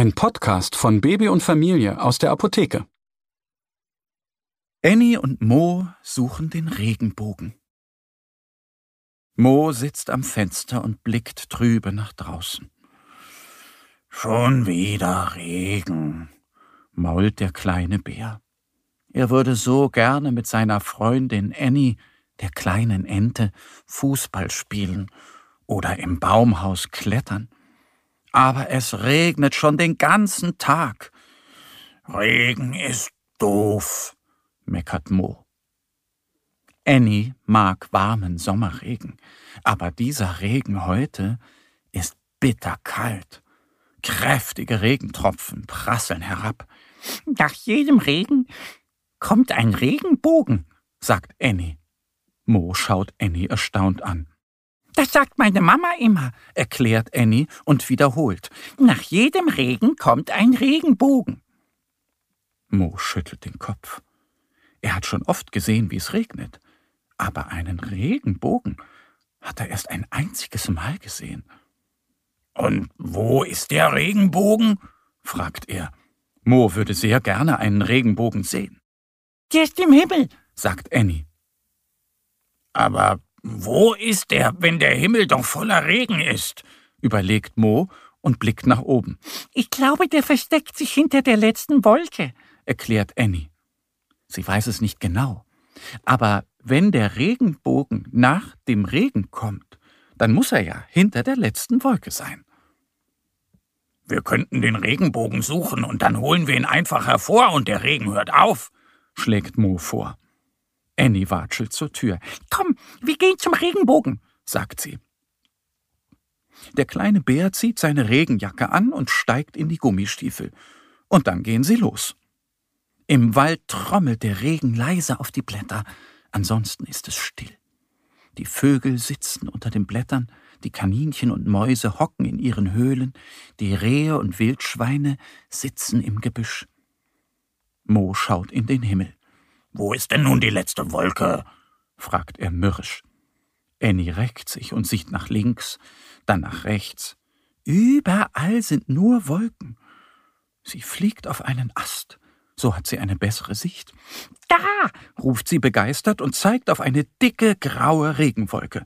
Ein Podcast von Baby und Familie aus der Apotheke. Annie und Mo suchen den Regenbogen. Mo sitzt am Fenster und blickt trübe nach draußen. Schon wieder Regen, mault der kleine Bär. Er würde so gerne mit seiner Freundin Annie, der kleinen Ente, Fußball spielen oder im Baumhaus klettern. Aber es regnet schon den ganzen Tag. Regen ist doof, meckert Mo. Annie mag warmen Sommerregen, aber dieser Regen heute ist bitterkalt. Kräftige Regentropfen prasseln herab. Nach jedem Regen kommt ein Regenbogen, sagt Annie. Mo schaut Annie erstaunt an. Das sagt meine Mama immer, erklärt Annie und wiederholt. Nach jedem Regen kommt ein Regenbogen. Mo schüttelt den Kopf. Er hat schon oft gesehen, wie es regnet, aber einen Regenbogen hat er erst ein einziges Mal gesehen. Und wo ist der Regenbogen? fragt er. Mo würde sehr gerne einen Regenbogen sehen. Der ist im Himmel, sagt Annie. Aber wo ist er, wenn der Himmel doch voller Regen ist? überlegt Mo und blickt nach oben. Ich glaube, der versteckt sich hinter der letzten Wolke, erklärt Annie. Sie weiß es nicht genau. Aber wenn der Regenbogen nach dem Regen kommt, dann muss er ja hinter der letzten Wolke sein. Wir könnten den Regenbogen suchen und dann holen wir ihn einfach hervor und der Regen hört auf, schlägt Mo vor. Annie watschelt zur Tür. Komm, wir gehen zum Regenbogen, sagt sie. Der kleine Bär zieht seine Regenjacke an und steigt in die Gummistiefel. Und dann gehen sie los. Im Wald trommelt der Regen leise auf die Blätter, ansonsten ist es still. Die Vögel sitzen unter den Blättern, die Kaninchen und Mäuse hocken in ihren Höhlen, die Rehe und Wildschweine sitzen im Gebüsch. Mo schaut in den Himmel. Wo ist denn nun die letzte Wolke? fragt er mürrisch. Annie reckt sich und sieht nach links, dann nach rechts. Überall sind nur Wolken. Sie fliegt auf einen Ast. So hat sie eine bessere Sicht. Da! ruft sie begeistert und zeigt auf eine dicke graue Regenwolke.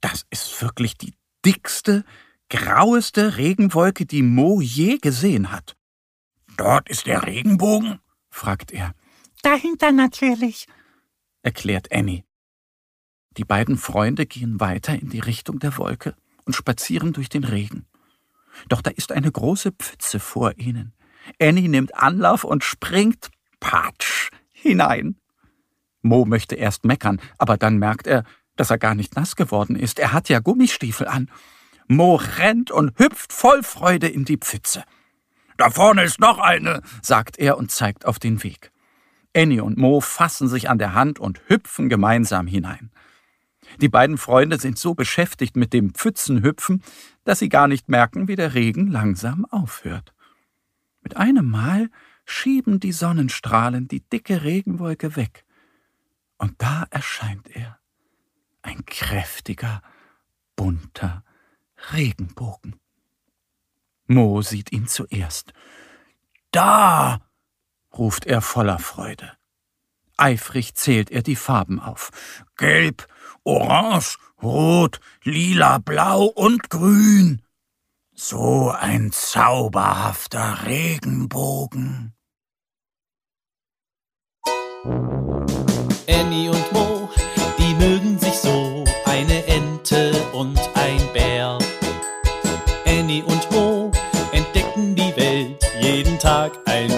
Das ist wirklich die dickste, graueste Regenwolke, die Mo je gesehen hat. Dort ist der Regenbogen? fragt er. Dahinter natürlich, erklärt Annie. Die beiden Freunde gehen weiter in die Richtung der Wolke und spazieren durch den Regen. Doch da ist eine große Pfütze vor ihnen. Annie nimmt Anlauf und springt, patsch, hinein. Mo möchte erst meckern, aber dann merkt er, dass er gar nicht nass geworden ist. Er hat ja Gummistiefel an. Mo rennt und hüpft voll Freude in die Pfütze. Da vorne ist noch eine, sagt er und zeigt auf den Weg. Annie und Mo fassen sich an der Hand und hüpfen gemeinsam hinein. Die beiden Freunde sind so beschäftigt mit dem Pfützenhüpfen, dass sie gar nicht merken, wie der Regen langsam aufhört. Mit einem Mal schieben die Sonnenstrahlen die dicke Regenwolke weg. Und da erscheint er. Ein kräftiger, bunter Regenbogen. Mo sieht ihn zuerst. Da! Ruft er voller Freude. Eifrig zählt er die Farben auf. Gelb, Orange, Rot, Lila, Blau und Grün. So ein zauberhafter Regenbogen. Annie und Mo, die mögen sich so, eine Ente und ein Bär. Annie und Mo entdecken die Welt jeden Tag